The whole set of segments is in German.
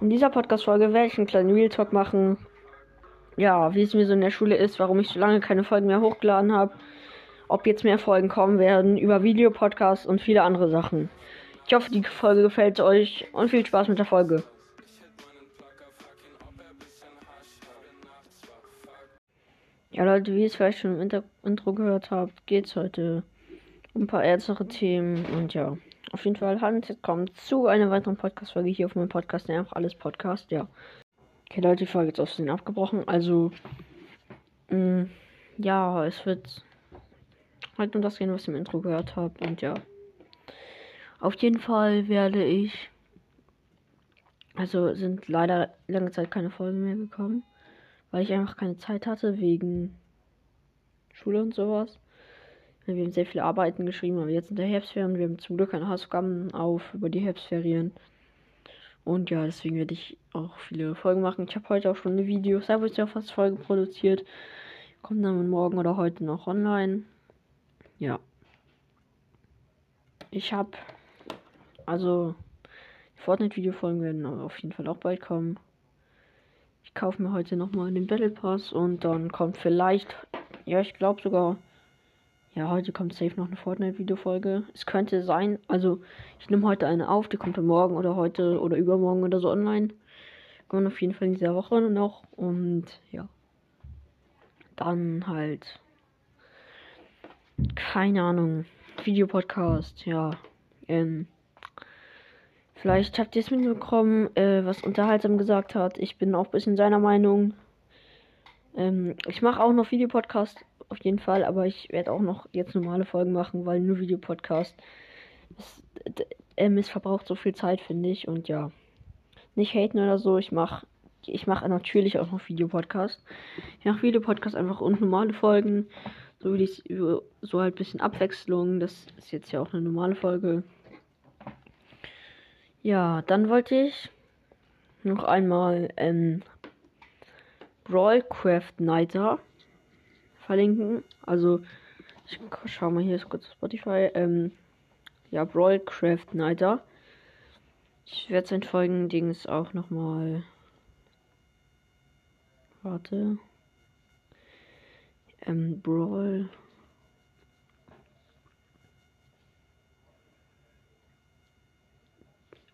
In dieser Podcast-Folge werde ich einen kleinen Real Talk machen. Ja, wie es mir so in der Schule ist, warum ich so lange keine Folgen mehr hochgeladen habe, ob jetzt mehr Folgen kommen werden, über Videopodcasts und viele andere Sachen. Ich hoffe, die Folge gefällt euch und viel Spaß mit der Folge. Ja, Leute, wie ihr es vielleicht schon im Inter Intro gehört habt, geht es heute um ein paar ernstere Themen und ja. Auf jeden Fall, hallo und willkommen zu einer weiteren Podcast-Folge hier auf meinem Podcast, der einfach alles Podcast, ja. Okay, Leute, die Folge ist aus den abgebrochen, also, mh, mm, ja, es wird halt um das gehen, was ihr im Intro gehört habt und ja. Auf jeden Fall werde ich, also sind leider lange Zeit keine Folgen mehr gekommen, weil ich einfach keine Zeit hatte wegen Schule und sowas. Wir haben sehr viele Arbeiten geschrieben, aber jetzt in der Herbstferien. Wir haben zum Glück keine Hausaufgaben auf über die Herbstferien. Und ja, deswegen werde ich auch viele Folgen machen. Ich habe heute auch schon eine Video, wird ja fast Folge produziert. Kommt dann morgen oder heute noch online. Ja. Ich habe, also, die Fortnite-Videofolgen werden auf jeden Fall auch bald kommen. Ich kaufe mir heute nochmal den Battle Pass und dann kommt vielleicht, ja, ich glaube sogar ja, heute kommt safe noch eine Fortnite-Videofolge. Es könnte sein, also ich nehme heute eine auf, die kommt dann morgen oder heute oder übermorgen oder so online. Kommt auf jeden Fall in dieser Woche noch und ja. Dann halt. Keine Ahnung. Videopodcast, ja. Ähm. Vielleicht habt ihr es mitbekommen, äh, was Unterhaltsam gesagt hat. Ich bin auch ein bisschen seiner Meinung. Ähm, ich mache auch noch Videopodcast auf jeden Fall, aber ich werde auch noch jetzt normale Folgen machen, weil nur Videopodcast. Es, ähm, es verbraucht so viel Zeit, finde ich. Und ja. Nicht haten oder so. Ich mache ich mache natürlich auch noch Videopodcast. Ich mache Videopodcast einfach und normale Folgen. So wie ich, so halt ein bisschen Abwechslung. Das ist jetzt ja auch eine normale Folge. Ja, dann wollte ich noch einmal ähm, Brawlcraft Nighter verlinken. Also, ich schau mal, hier kurz Spotify. Ähm, ja, Brawlcraft Nighter. Ich werde sein Folgen-Dings auch nochmal. Warte. Ähm, Brawl.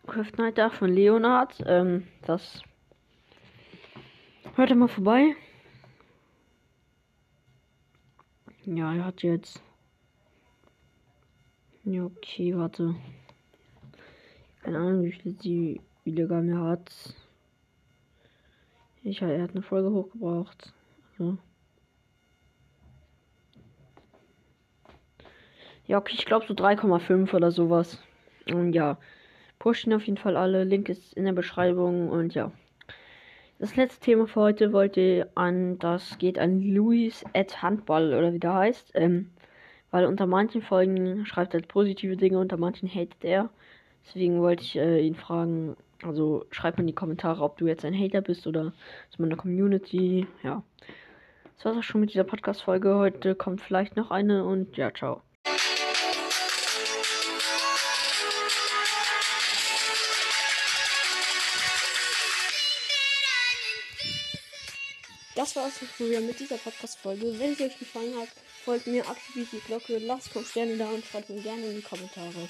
Craft Nighter von Leonard. Ähm, das. Hört mal vorbei. Ja, er hat jetzt. Ja, okay, warte. Keine Ahnung, wie viel sie Wiedergabe mehr hat. Ich, er hat eine Folge hochgebracht. Also. Ja, okay, ich glaube so 3,5 oder sowas. Und ja, pushen auf jeden Fall alle. Link ist in der Beschreibung und ja. Das letzte Thema für heute wollte an, das geht an Luis at Handball oder wie der heißt. Ähm, weil unter manchen Folgen schreibt er positive Dinge, unter manchen hatet er. Deswegen wollte ich äh, ihn fragen, also schreib mir in die Kommentare, ob du jetzt ein Hater bist oder aus meiner Community. Ja. Das war's auch schon mit dieser Podcast-Folge. Heute kommt vielleicht noch eine und ja, ciao. Das war es schon wieder mit dieser Podcast-Folge. Wenn es euch gefallen hat, folgt mir, aktiviert die Glocke, lasst 5 Sterne da und schreibt mir gerne in die Kommentare.